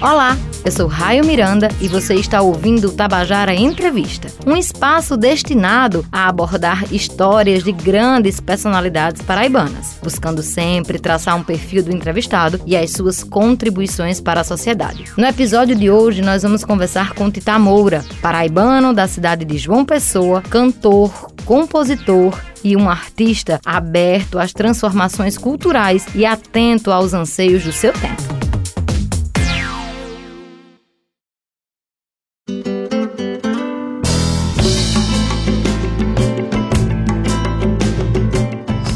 Olá, eu sou Raio Miranda e você está ouvindo o Tabajara Entrevista, um espaço destinado a abordar histórias de grandes personalidades paraibanas, buscando sempre traçar um perfil do entrevistado e as suas contribuições para a sociedade. No episódio de hoje, nós vamos conversar com Tita Moura, paraibano da cidade de João Pessoa, cantor, compositor e um artista aberto às transformações culturais e atento aos anseios do seu tempo.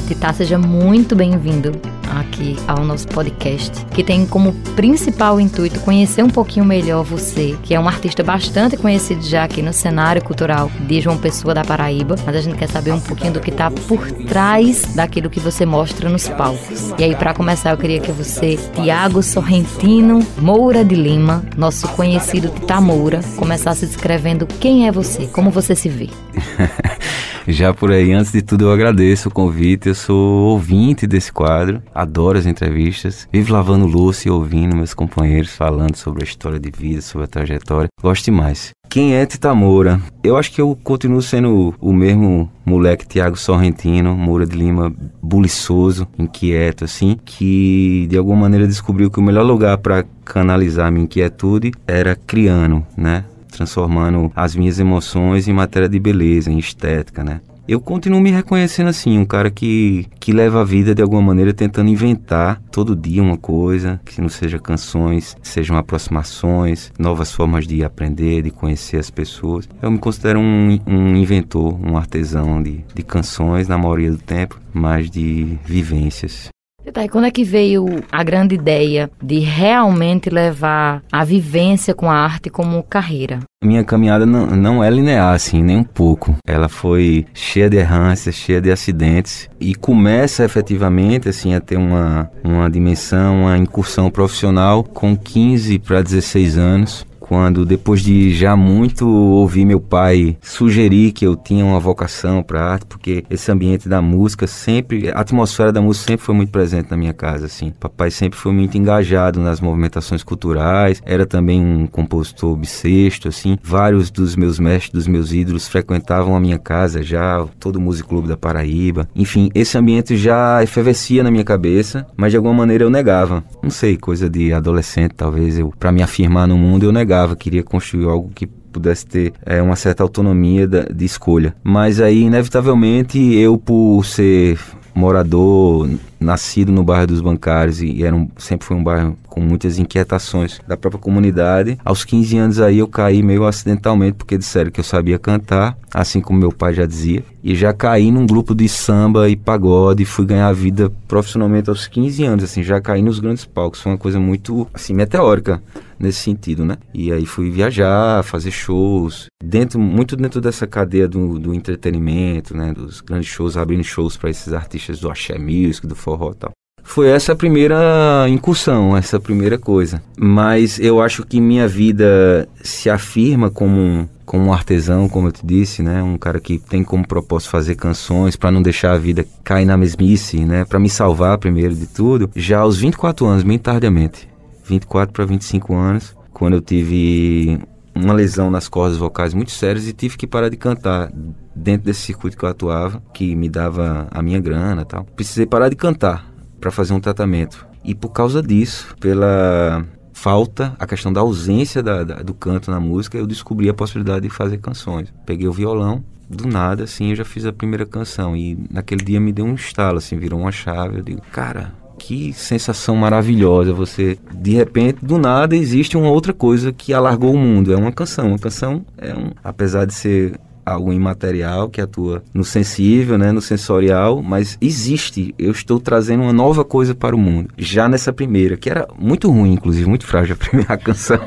Titá, seja muito bem-vindo aqui ao nosso podcast, que tem como principal intuito conhecer um pouquinho melhor você, que é um artista bastante conhecido já aqui no cenário cultural de João Pessoa da Paraíba, mas a gente quer saber um pouquinho do que está por trás daquilo que você mostra nos palcos. E aí, para começar, eu queria que você, Tiago Sorrentino Moura de Lima, nosso conhecido Tita Moura, começasse descrevendo quem é você, como você se vê. Já por aí, antes de tudo, eu agradeço o convite. Eu sou ouvinte desse quadro, adoro as entrevistas, vivo lavando louça e ouvindo meus companheiros falando sobre a história de vida, sobre a trajetória. Gosto demais. Quem é Tita Moura? Eu acho que eu continuo sendo o mesmo moleque Tiago Sorrentino, Moura de Lima, buliçoso, inquieto, assim, que de alguma maneira descobriu que o melhor lugar para canalizar minha inquietude era criando, né? transformando as minhas emoções em matéria de beleza, em estética, né? Eu continuo me reconhecendo assim, um cara que, que leva a vida de alguma maneira tentando inventar todo dia uma coisa, que não seja canções, sejam aproximações, novas formas de aprender, de conhecer as pessoas. Eu me considero um, um inventor, um artesão de, de canções na maioria do tempo, mas de vivências. Tá, e quando é que veio a grande ideia de realmente levar a vivência com a arte como carreira? Minha caminhada não, não é linear, assim, nem um pouco. Ela foi cheia de errâncias, cheia de acidentes e começa efetivamente, assim, a ter uma, uma dimensão, uma incursão profissional com 15 para 16 anos quando depois de já muito ouvir meu pai sugerir que eu tinha uma vocação para arte, porque esse ambiente da música sempre, a atmosfera da música sempre foi muito presente na minha casa, assim. Papai sempre foi muito engajado nas movimentações culturais, era também um compositor bissexto, assim. Vários dos meus mestres, dos meus ídolos frequentavam a minha casa já, todo o Music Clube da Paraíba. Enfim, esse ambiente já efervescia na minha cabeça, mas de alguma maneira eu negava. Não sei, coisa de adolescente, talvez eu, para me afirmar no mundo, eu negava queria construir algo que pudesse ter é, uma certa autonomia da, de escolha. Mas aí, inevitavelmente, eu, por ser morador nascido no bairro dos Bancários e era um, sempre foi um bairro com muitas inquietações da própria comunidade. Aos 15 anos aí eu caí meio acidentalmente porque disseram que eu sabia cantar, assim como meu pai já dizia, e já caí num grupo de samba e pagode, fui ganhar vida profissionalmente aos 15 anos, assim, já caí nos grandes palcos, foi uma coisa muito assim meteórica nesse sentido, né? E aí fui viajar, fazer shows, dentro muito dentro dessa cadeia do, do entretenimento, né, dos grandes shows, abrindo shows para esses artistas do axé music, do forró e tal. Foi essa a primeira incursão, essa primeira coisa. Mas eu acho que minha vida se afirma como um, como um artesão, como eu te disse, né? Um cara que tem como propósito fazer canções para não deixar a vida cair na mesmice, né? Para me salvar primeiro de tudo, já aos 24 anos, bem tardiamente. 24 para 25 anos, quando eu tive uma lesão nas cordas vocais muito sérias e tive que parar de cantar dentro desse circuito que eu atuava, que me dava a minha grana tal. Precisei parar de cantar para fazer um tratamento. E por causa disso, pela falta, a questão da ausência da, da, do canto na música, eu descobri a possibilidade de fazer canções. Peguei o violão, do nada, assim, eu já fiz a primeira canção. E naquele dia me deu um estalo, assim, virou uma chave. Eu digo, cara, que sensação maravilhosa. Você, de repente, do nada, existe uma outra coisa que alargou o mundo. É uma canção. Uma canção é um, apesar de ser algo imaterial que atua no sensível, né, no sensorial, mas existe. Eu estou trazendo uma nova coisa para o mundo. Já nessa primeira, que era muito ruim, inclusive, muito frágil a primeira canção,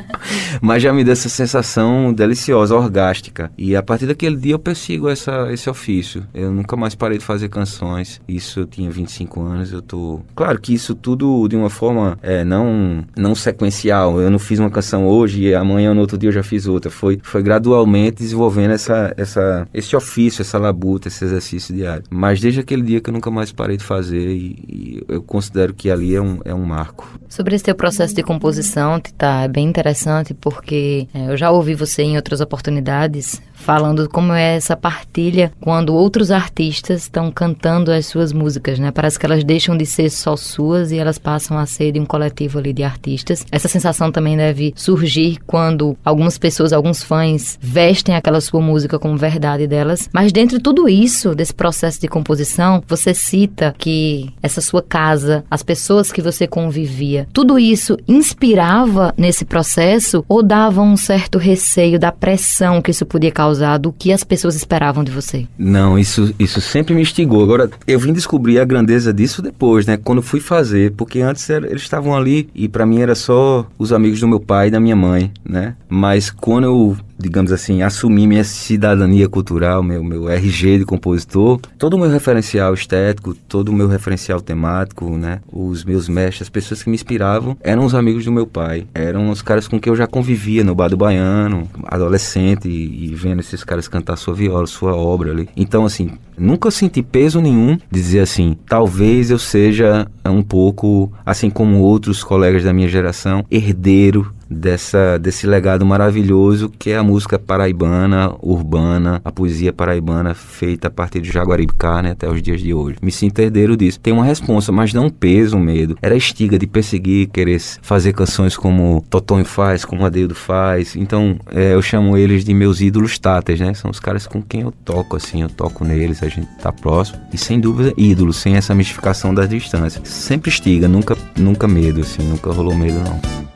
mas já me deu essa sensação deliciosa, orgástica. E a partir daquele dia eu persigo essa, esse ofício. Eu nunca mais parei de fazer canções. Isso eu tinha 25 anos, eu tô... Claro que isso tudo de uma forma é, não, não sequencial. Eu não fiz uma canção hoje e amanhã, no outro dia, eu já fiz outra. Foi, foi gradualmente desenvolvendo essa, essa essa, esse ofício, essa labuta, esse exercício diário. Mas desde aquele dia que eu nunca mais parei de fazer e, e eu considero que ali é um, é um marco. Sobre esse teu processo de composição, Tita, é bem interessante porque é, eu já ouvi você em outras oportunidades falando como é essa partilha quando outros artistas estão cantando as suas músicas, né? Parece que elas deixam de ser só suas e elas passam a ser de um coletivo ali de artistas. Essa sensação também deve surgir quando algumas pessoas, alguns fãs vestem aquela sua música como verdade delas. Mas dentro de tudo isso, desse processo de composição, você cita que essa sua casa, as pessoas que você convivia, tudo isso inspirava nesse processo ou dava um certo receio da pressão que isso podia causar causado o que as pessoas esperavam de você? Não, isso, isso sempre me instigou. Agora, eu vim descobrir a grandeza disso depois, né? Quando fui fazer, porque antes era, eles estavam ali e para mim era só os amigos do meu pai e da minha mãe, né? Mas quando eu digamos assim, assumir minha cidadania cultural, meu, meu RG de compositor, todo o meu referencial estético, todo o meu referencial temático, né? Os meus mestres, as pessoas que me inspiravam, eram os amigos do meu pai. Eram os caras com quem eu já convivia no Bar do Baiano, adolescente, e, e vendo esses caras cantar sua viola, sua obra ali. Então, assim, nunca senti peso nenhum de dizer assim, talvez eu seja um pouco, assim como outros colegas da minha geração, herdeiro dessa, desse legado maravilhoso que é a música paraibana, urbana, a poesia paraibana feita a partir de Jaguaribicá, né, até os dias de hoje. Me sinto herdeiro disso. Tem uma responsa, mas não um peso, um medo. Era estiga de perseguir, querer fazer canções como Totonho faz, como Adeildo faz. Então, é, eu chamo eles de meus ídolos táteis, né? São os caras com quem eu toco, assim, eu toco neles, a gente tá próximo. E sem dúvida, ídolos, sem essa mistificação das distâncias. Sempre estiga, nunca, nunca medo, assim, nunca rolou medo, não.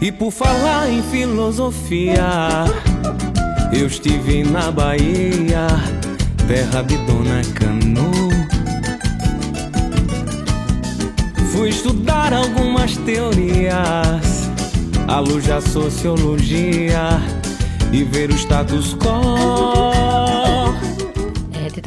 E por falar em filosofia, eu estive na Bahia, terra de Dona Canu. Fui estudar algumas teorias, à luz da sociologia e ver o status quo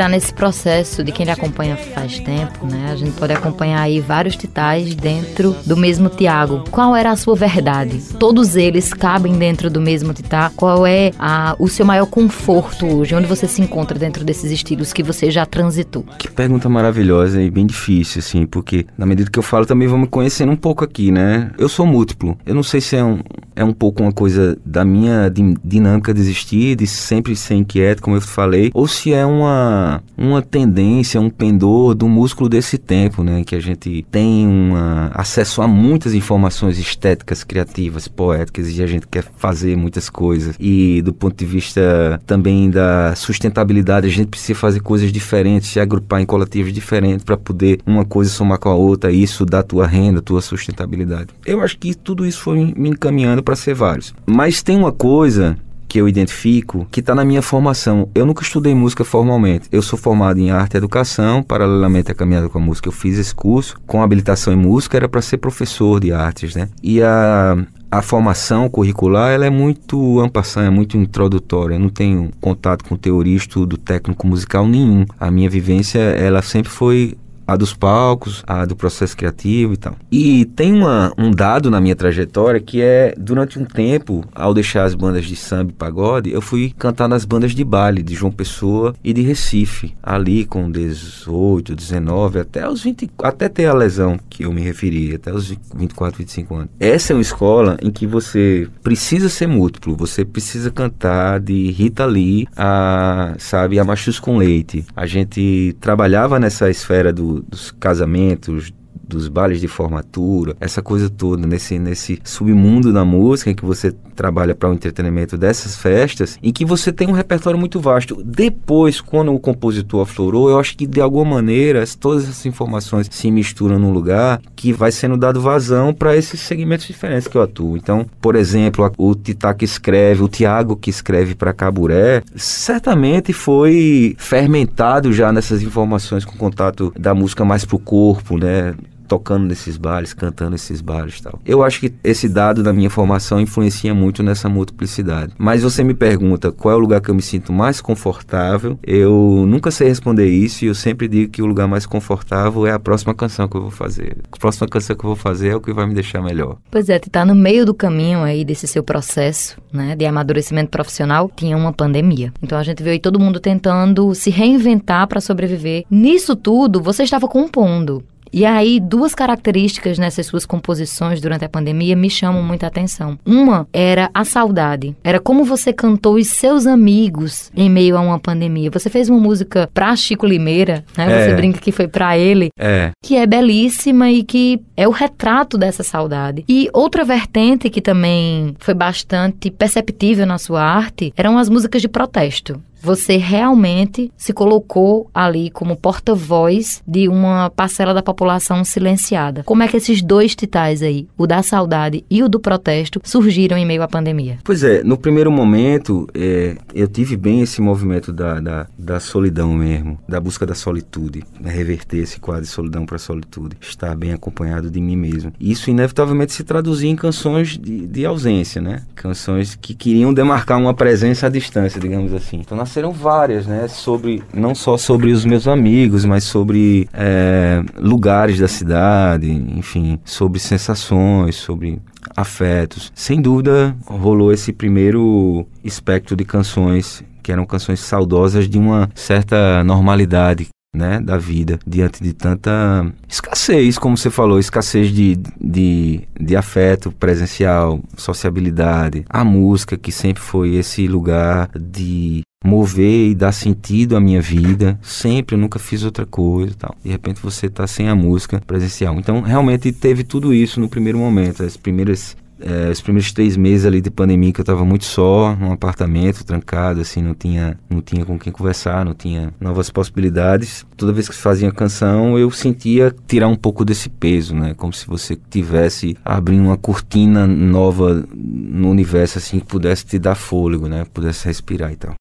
está nesse processo de quem lhe acompanha faz tempo, né? A gente pode acompanhar aí vários titais dentro do mesmo Tiago. Qual era a sua verdade? Todos eles cabem dentro do mesmo titá? Qual é a, o seu maior conforto hoje? Onde você se encontra dentro desses estilos que você já transitou? Que pergunta maravilhosa e bem difícil, assim, porque na medida que eu falo também vamos conhecendo um pouco aqui, né? Eu sou múltiplo. Eu não sei se é um, é um pouco uma coisa da minha dinâmica de existir, de sempre ser inquieto, como eu falei, ou se é uma uma, tendência, um pendor do músculo desse tempo, né? Que a gente tem uma, acesso a muitas informações estéticas, criativas, poéticas e a gente quer fazer muitas coisas. E do ponto de vista também da sustentabilidade, a gente precisa fazer coisas diferentes, se agrupar em coletivos diferentes para poder uma coisa somar com a outra e isso dá tua renda, tua sustentabilidade. Eu acho que tudo isso foi me encaminhando para ser vários. Mas tem uma coisa que eu identifico que está na minha formação. Eu nunca estudei música formalmente. Eu sou formado em arte e educação, paralelamente à caminhada com a música. Eu fiz esse curso com habilitação em música, era para ser professor de artes, né? E a, a formação curricular ela é muito ampassã, é muito introdutória. Eu não tenho contato com teoria, estudo técnico musical nenhum. A minha vivência ela sempre foi a dos palcos, a do processo criativo e tal. E tem uma, um dado na minha trajetória que é, durante um tempo, ao deixar as bandas de samba e pagode, eu fui cantar nas bandas de baile de João Pessoa e de Recife, ali com 18, 19, até os 20, até ter a lesão que eu me referi, até os 24, 25 anos. Essa é uma escola em que você precisa ser múltiplo, você precisa cantar de Rita Lee a, sabe, a Machus com Leite. A gente trabalhava nessa esfera do dos casamentos, dos bailes de formatura, essa coisa toda, nesse, nesse submundo da música em que você trabalha para o entretenimento dessas festas, em que você tem um repertório muito vasto. Depois, quando o compositor aflorou, eu acho que de alguma maneira todas essas informações se misturam num lugar que vai sendo dado vazão para esses segmentos diferentes que eu atuo. Então, por exemplo, o Titá que escreve, o Tiago que escreve para Caburé, certamente foi fermentado já nessas informações com contato da música mais pro corpo, né? Tocando nesses bares, cantando nesses bares e tal. Eu acho que esse dado da minha formação influencia muito nessa multiplicidade. Mas você me pergunta qual é o lugar que eu me sinto mais confortável, eu nunca sei responder isso e eu sempre digo que o lugar mais confortável é a próxima canção que eu vou fazer. A próxima canção que eu vou fazer é o que vai me deixar melhor. Pois é, tu tá no meio do caminho aí desse seu processo, né, de amadurecimento profissional, tinha uma pandemia. Então a gente viu aí todo mundo tentando se reinventar para sobreviver. Nisso tudo, você estava compondo. E aí, duas características nessas suas composições durante a pandemia me chamam muita atenção. Uma era a saudade. Era como você cantou os seus amigos em meio a uma pandemia. Você fez uma música pra Chico Limeira, né? É. Você brinca que foi pra ele. É, Que é belíssima e que é o retrato dessa saudade. E outra vertente que também foi bastante perceptível na sua arte eram as músicas de protesto. Você realmente se colocou ali como porta-voz de uma parcela da população silenciada. Como é que esses dois titais aí, o da saudade e o do protesto, surgiram em meio à pandemia? Pois é, no primeiro momento é, eu tive bem esse movimento da, da, da solidão mesmo, da busca da solitude, né, reverter esse quadro de solidão para solitude, estar bem acompanhado de mim mesmo. Isso inevitavelmente se traduzia em canções de, de ausência, né? Canções que queriam demarcar uma presença à distância, digamos assim. Então nasceram várias, né? Sobre não só sobre os meus amigos, mas sobre é, lugares da cidade, enfim, sobre sensações, sobre afetos. Sem dúvida, rolou esse primeiro espectro de canções que eram canções saudosas de uma certa normalidade. Né, da vida diante de tanta escassez, como você falou, escassez de, de, de afeto presencial, sociabilidade, a música que sempre foi esse lugar de mover e dar sentido à minha vida. Sempre, eu nunca fiz outra coisa tal. De repente você está sem a música presencial. Então, realmente teve tudo isso no primeiro momento. As primeiras é, os primeiros três meses ali de pandemia que eu estava muito só, num apartamento, trancado, assim, não tinha, não tinha com quem conversar, não tinha novas possibilidades. Toda vez que fazia canção, eu sentia tirar um pouco desse peso, né? Como se você tivesse abrindo uma cortina nova no universo, assim, que pudesse te dar fôlego, né? Pudesse respirar e tal.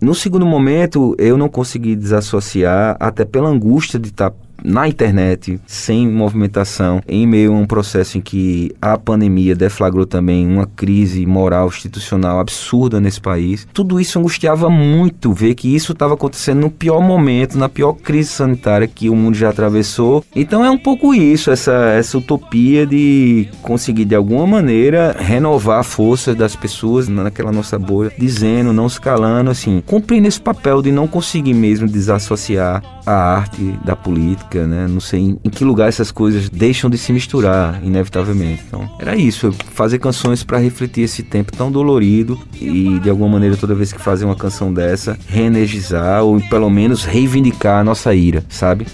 No segundo momento, eu não consegui desassociar, até pela angústia de estar na internet, sem movimentação, em meio a um processo em que a pandemia deflagrou também uma crise moral institucional absurda nesse país. Tudo isso angustiava muito ver que isso estava acontecendo no pior momento, na pior crise sanitária que o mundo já atravessou. Então é um pouco isso, essa, essa utopia de conseguir de alguma maneira renovar a força das pessoas naquela nossa bolha, dizendo, não se calando, assim, cumprindo esse papel de não conseguir mesmo desassociar a arte da política né? Não sei em, que lugar essas coisas deixam de se misturar, inevitavelmente. Então, era isso, fazer canções para refletir esse tempo tão dolorido e de alguma maneira toda vez que fazer uma canção dessa, reenergizar ou pelo menos reivindicar a nossa ira, sabe?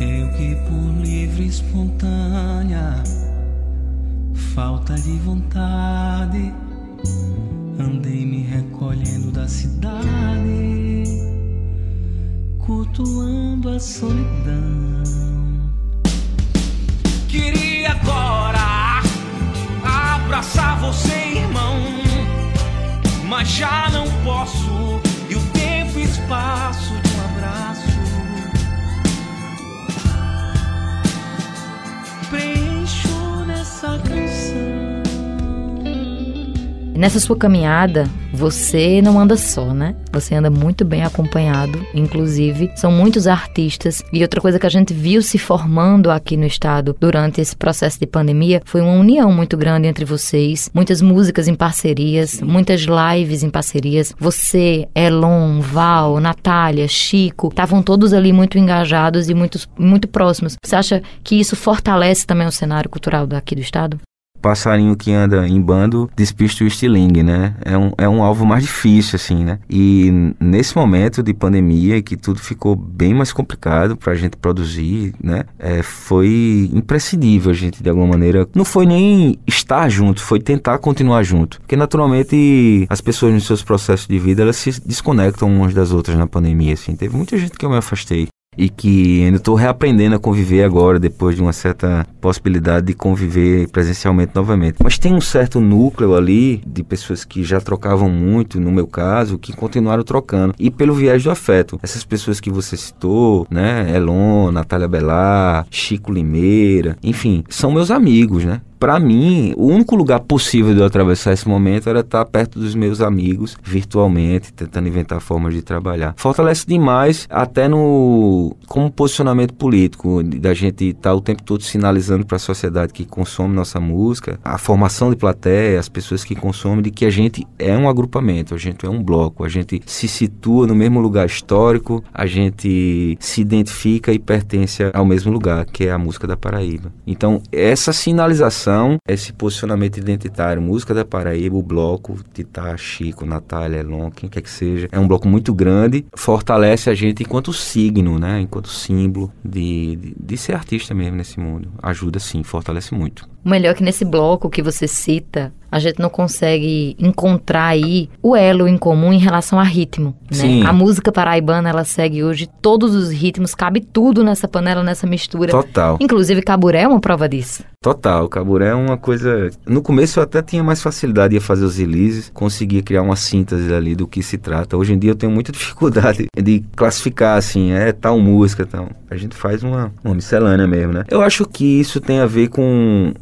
Eu que por livre espontânea falta de vontade andei me recolhendo da cidade cultuando a solidão. Queria agora abraçar você, irmão, mas já não posso. E o tempo e espaço de um abraço preencho nessa canção. Nessa sua caminhada, você não anda só, né? Você anda muito bem acompanhado, inclusive são muitos artistas. E outra coisa que a gente viu se formando aqui no estado durante esse processo de pandemia foi uma união muito grande entre vocês, muitas músicas em parcerias, muitas lives em parcerias. Você, Elon, Val, Natália, Chico, estavam todos ali muito engajados e muito, muito próximos. Você acha que isso fortalece também o cenário cultural daqui do estado? Passarinho que anda em bando despista o estilingue, né? É um, é um alvo mais difícil, assim, né? E nesse momento de pandemia, que tudo ficou bem mais complicado para a gente produzir, né? É, foi imprescindível a gente, de alguma maneira, não foi nem estar junto, foi tentar continuar junto. Porque, naturalmente, as pessoas nos seus processos de vida, elas se desconectam umas das outras na pandemia, assim. Teve muita gente que eu me afastei e que ainda estou reaprendendo a conviver agora, depois de uma certa possibilidade de conviver presencialmente novamente. Mas tem um certo núcleo ali de pessoas que já trocavam muito, no meu caso, que continuaram trocando. E pelo viés do afeto. Essas pessoas que você citou, né? Elon, Natália Belar, Chico Limeira, enfim, são meus amigos, né? Para mim, o único lugar possível de eu atravessar esse momento era estar perto dos meus amigos, virtualmente, tentando inventar formas de trabalhar. Fortalece demais, até no como posicionamento político, da gente estar o tempo todo sinalizando para a sociedade que consome nossa música, a formação de plateia, as pessoas que consomem, de que a gente é um agrupamento, a gente é um bloco, a gente se situa no mesmo lugar histórico, a gente se identifica e pertence ao mesmo lugar, que é a música da Paraíba. Então, essa sinalização esse posicionamento identitário, música da Paraíba, o bloco, Titá, Chico, Natália, Elon, quem quer que seja, é um bloco muito grande, fortalece a gente enquanto signo, né? Enquanto símbolo de, de, de ser artista mesmo nesse mundo. Ajuda sim, fortalece muito. O melhor é que nesse bloco que você cita, a gente não consegue encontrar aí o elo em comum em relação a ritmo, né? Sim. A música paraibana, ela segue hoje todos os ritmos, cabe tudo nessa panela, nessa mistura. Total. Inclusive caburé é uma prova disso. Total, caburé é uma coisa. No começo eu até tinha mais facilidade de fazer os releases, conseguia criar uma síntese ali do que se trata. Hoje em dia eu tenho muita dificuldade de classificar assim, é tal música, tal. A gente faz uma, uma miscelânea mesmo, né? Eu acho que isso tem a ver com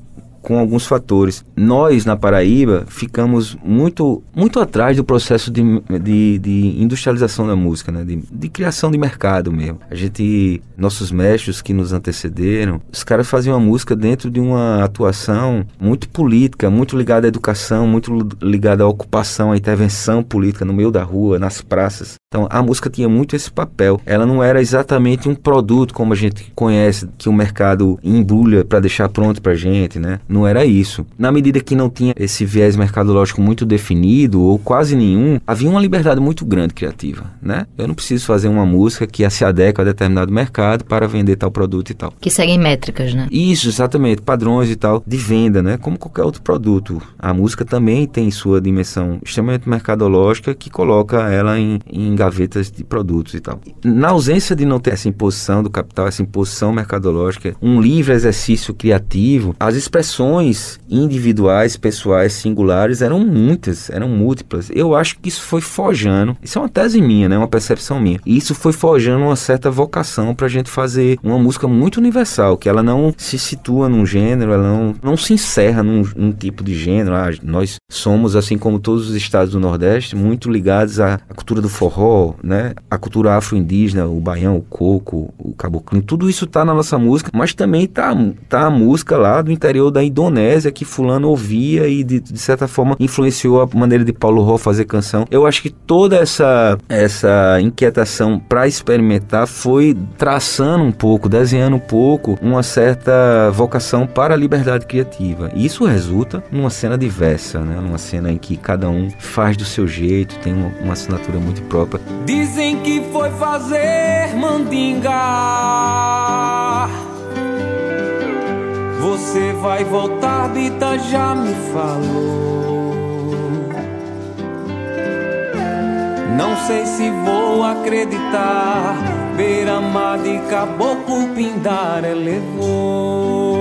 com alguns fatores. Nós, na Paraíba, ficamos muito, muito atrás do processo de, de, de industrialização da música, né? de, de, criação de mercado mesmo. A gente, nossos mestres que nos antecederam, os caras faziam a música dentro de uma atuação muito política, muito ligada à educação, muito ligada à ocupação, à intervenção política no meio da rua, nas praças. Então, a música tinha muito esse papel. Ela não era exatamente um produto como a gente conhece, que o mercado embrulha para deixar pronto para gente, né? não era isso. Na medida que não tinha esse viés mercadológico muito definido, ou quase nenhum, havia uma liberdade muito grande criativa, né? Eu não preciso fazer uma música que se adequa a determinado mercado para vender tal produto e tal. Que seguem métricas, né? Isso, exatamente. Padrões e tal de venda, né? Como qualquer outro produto. A música também tem sua dimensão extremamente mercadológica que coloca ela em, em gavetas de produtos e tal. Na ausência de não ter essa imposição do capital, essa imposição mercadológica, um livre exercício criativo, as expressões individuais, pessoais, singulares eram muitas, eram múltiplas. Eu acho que isso foi forjando, isso é uma tese minha, né, uma percepção minha. E isso foi forjando uma certa vocação para a gente fazer uma música muito universal, que ela não se situa num gênero, ela não, não se encerra num, num tipo de gênero. Ah, nós somos, assim como todos os estados do Nordeste, muito ligados à, cultura do forró, né, a cultura afro-indígena, o baião, o coco, o caboclinho, tudo isso está na nossa música, mas também tá, tá a música lá do interior da Indonésia que fulano ouvia e de, de certa forma influenciou a maneira de Paulo Ró fazer canção. Eu acho que toda essa essa inquietação para experimentar foi traçando um pouco, desenhando um pouco uma certa vocação para a liberdade criativa. E isso resulta numa cena diversa, né? Numa cena em que cada um faz do seu jeito, tem uma assinatura muito própria. Dizem que foi fazer mandinga você vai voltar, Bita já me falou. Não sei se vou acreditar. Beira-mar de caboclo pindar elevou.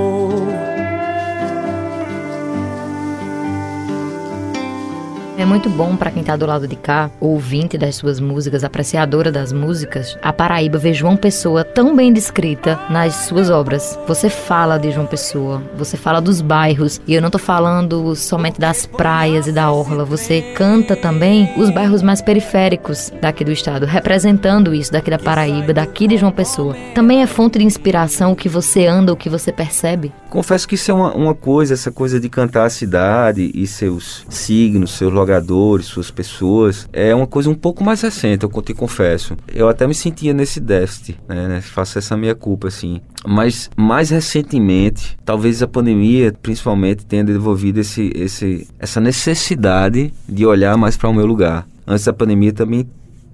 É muito bom para quem tá do lado de cá, ouvinte das suas músicas, apreciadora das músicas, a Paraíba ver João Pessoa tão bem descrita nas suas obras. Você fala de João Pessoa, você fala dos bairros, e eu não tô falando somente das praias e da orla, você canta também os bairros mais periféricos daqui do estado, representando isso daqui da Paraíba, daqui de João Pessoa. Também é fonte de inspiração o que você anda, o que você percebe? Confesso que isso é uma, uma coisa, essa coisa de cantar a cidade e seus signos, seus jogadores, suas pessoas, é uma coisa um pouco mais recente, eu te confesso. Eu até me sentia nesse déficit, né, né? Faço essa minha culpa, assim. Mas mais recentemente, talvez a pandemia, principalmente, tenha desenvolvido esse, esse, essa necessidade de olhar mais para o meu lugar. Antes da pandemia também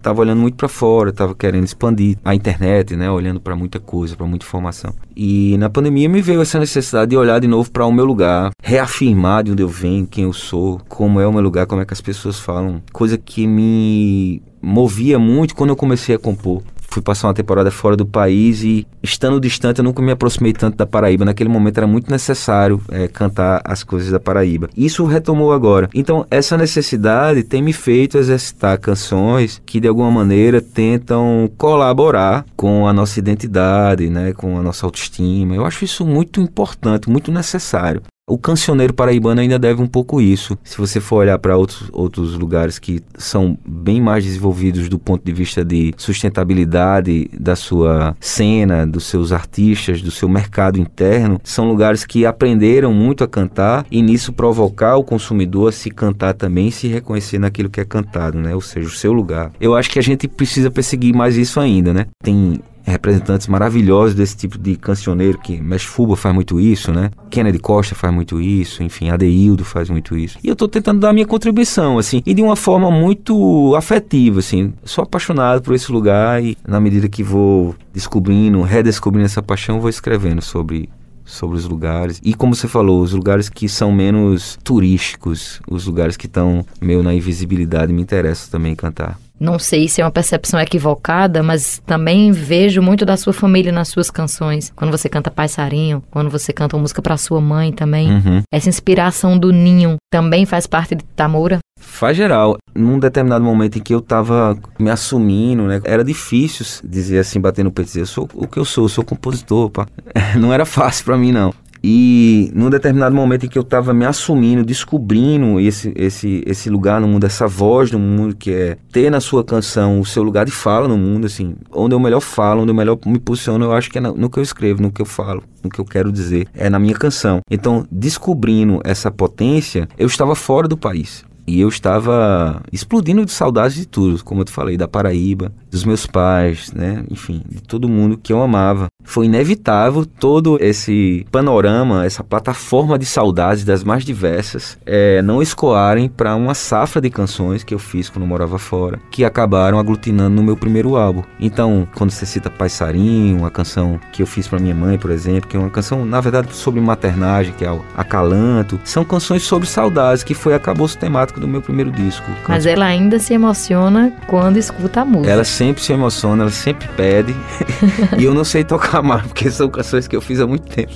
estava olhando muito para fora, estava querendo expandir a internet, né, olhando para muita coisa, para muita informação. E na pandemia me veio essa necessidade de olhar de novo para o meu lugar, reafirmar de onde eu venho, quem eu sou, como é o meu lugar, como é que as pessoas falam, coisa que me movia muito quando eu comecei a compor fui passar uma temporada fora do país e, estando distante, eu nunca me aproximei tanto da Paraíba. Naquele momento era muito necessário é, cantar as coisas da Paraíba. Isso retomou agora. Então, essa necessidade tem me feito exercitar canções que, de alguma maneira, tentam colaborar com a nossa identidade, né, com a nossa autoestima. Eu acho isso muito importante, muito necessário. O cancioneiro paraibano ainda deve um pouco isso. Se você for olhar para outros, outros lugares que são bem mais desenvolvidos do ponto de vista de sustentabilidade da sua cena, dos seus artistas, do seu mercado interno, são lugares que aprenderam muito a cantar e nisso provocar o consumidor a se cantar também, se reconhecer naquilo que é cantado, né? Ou seja, o seu lugar. Eu acho que a gente precisa perseguir mais isso ainda, né? Tem representantes maravilhosos desse tipo de cancioneiro, que Mesh Fuba faz muito isso, né? Kennedy Costa faz muito isso, enfim, Adeildo faz muito isso. E eu estou tentando dar a minha contribuição, assim, e de uma forma muito afetiva, assim. Sou apaixonado por esse lugar e na medida que vou descobrindo, redescobrindo essa paixão, vou escrevendo sobre sobre os lugares. E como você falou, os lugares que são menos turísticos, os lugares que estão meio na invisibilidade, me interessa também cantar. Não sei se é uma percepção equivocada, mas também vejo muito da sua família nas suas canções. Quando você canta Passarinho, quando você canta uma música para sua mãe também. Uhum. Essa inspiração do ninho também faz parte de Tamura? Faz geral. Num determinado momento em que eu tava me assumindo, né? Era difícil dizer assim, bater no peito, dizer, eu sou o que eu sou, eu sou compositor, pá. Não era fácil para mim, não. E num determinado momento em que eu estava me assumindo, descobrindo esse, esse, esse lugar no mundo, essa voz no mundo, que é ter na sua canção o seu lugar de fala no mundo, assim, onde eu melhor falo, onde eu melhor me posiciono, eu acho que é no que eu escrevo, no que eu falo, no que eu quero dizer, é na minha canção. Então, descobrindo essa potência, eu estava fora do país. E eu estava explodindo de saudades de tudo, como eu te falei, da Paraíba, dos meus pais, né? Enfim, de todo mundo que eu amava. Foi inevitável todo esse panorama, essa plataforma de saudades das mais diversas, é, não escoarem para uma safra de canções que eu fiz quando eu morava fora, que acabaram aglutinando no meu primeiro álbum. Então, quando você cita Passarinho, uma canção que eu fiz para minha mãe, por exemplo, que é uma canção, na verdade, sobre maternagem, que é o Acalanto, são canções sobre saudades, que foi acabou temático do meu primeiro disco. Mas ela ainda se emociona quando escuta a música. Ela sempre se emociona, ela sempre pede. e eu não sei tocar mais, porque são canções que eu fiz há muito tempo.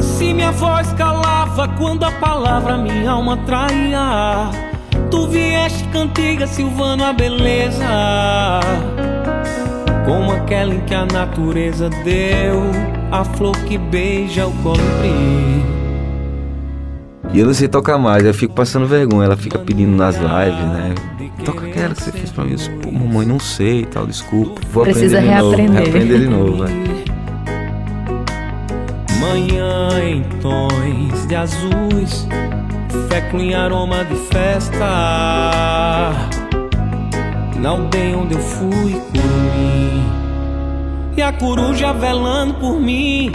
Se minha voz calava quando a palavra minha alma traía, tu vieste cantiga, Silvano, a beleza. Como aquela em que a natureza deu a flor que beija o colibri. E eu não sei tocar mais, eu fico passando vergonha. Ela fica pedindo nas lives, né? Toca aquela que você fez pra mim. Eu Pô, mamãe, não sei e tal, desculpa. Vou Precisa aprender de reaprender. novo. Reaprender de novo, né? Manhã em tons de azuis, féculo em aroma de festa. Na aldeia onde eu fui, curumim. E a coruja velando por mim.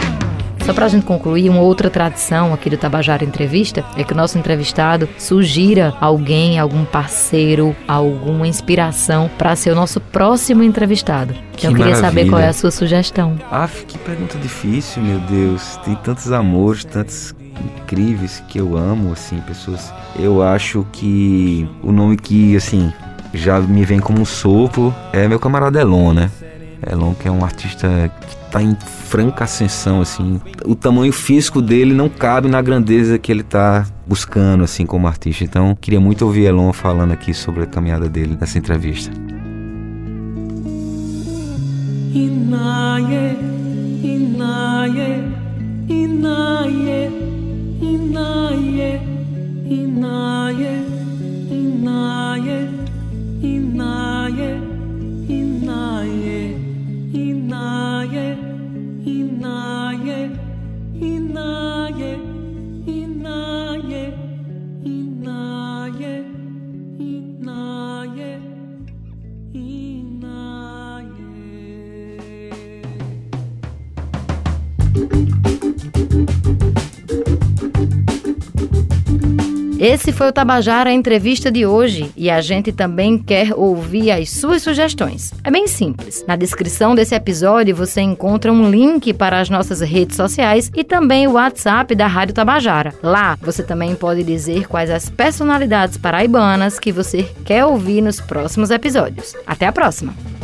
Só pra gente concluir, uma outra tradição aqui do Tabajara Entrevista é que o nosso entrevistado sugira alguém, algum parceiro, alguma inspiração para ser o nosso próximo entrevistado. Que Então eu queria saber maravilha. qual é a sua sugestão. Ah, que pergunta difícil, meu Deus. Tem tantos amores, tantos incríveis que eu amo, assim, pessoas. Eu acho que o nome que, assim, já me vem como um sopro é meu camarada Elon, né? Elon, que é um artista que está em franca ascensão, assim. O tamanho físico dele não cabe na grandeza que ele está buscando, assim, como artista. Então, queria muito ouvir Elon falando aqui sobre a caminhada dele nessa entrevista. Inaye, inaye, inaye, inaye, inaye, inaye, inaye, inaye. Foi o Tabajara Entrevista de hoje e a gente também quer ouvir as suas sugestões. É bem simples. Na descrição desse episódio você encontra um link para as nossas redes sociais e também o WhatsApp da Rádio Tabajara. Lá você também pode dizer quais as personalidades paraibanas que você quer ouvir nos próximos episódios. Até a próxima!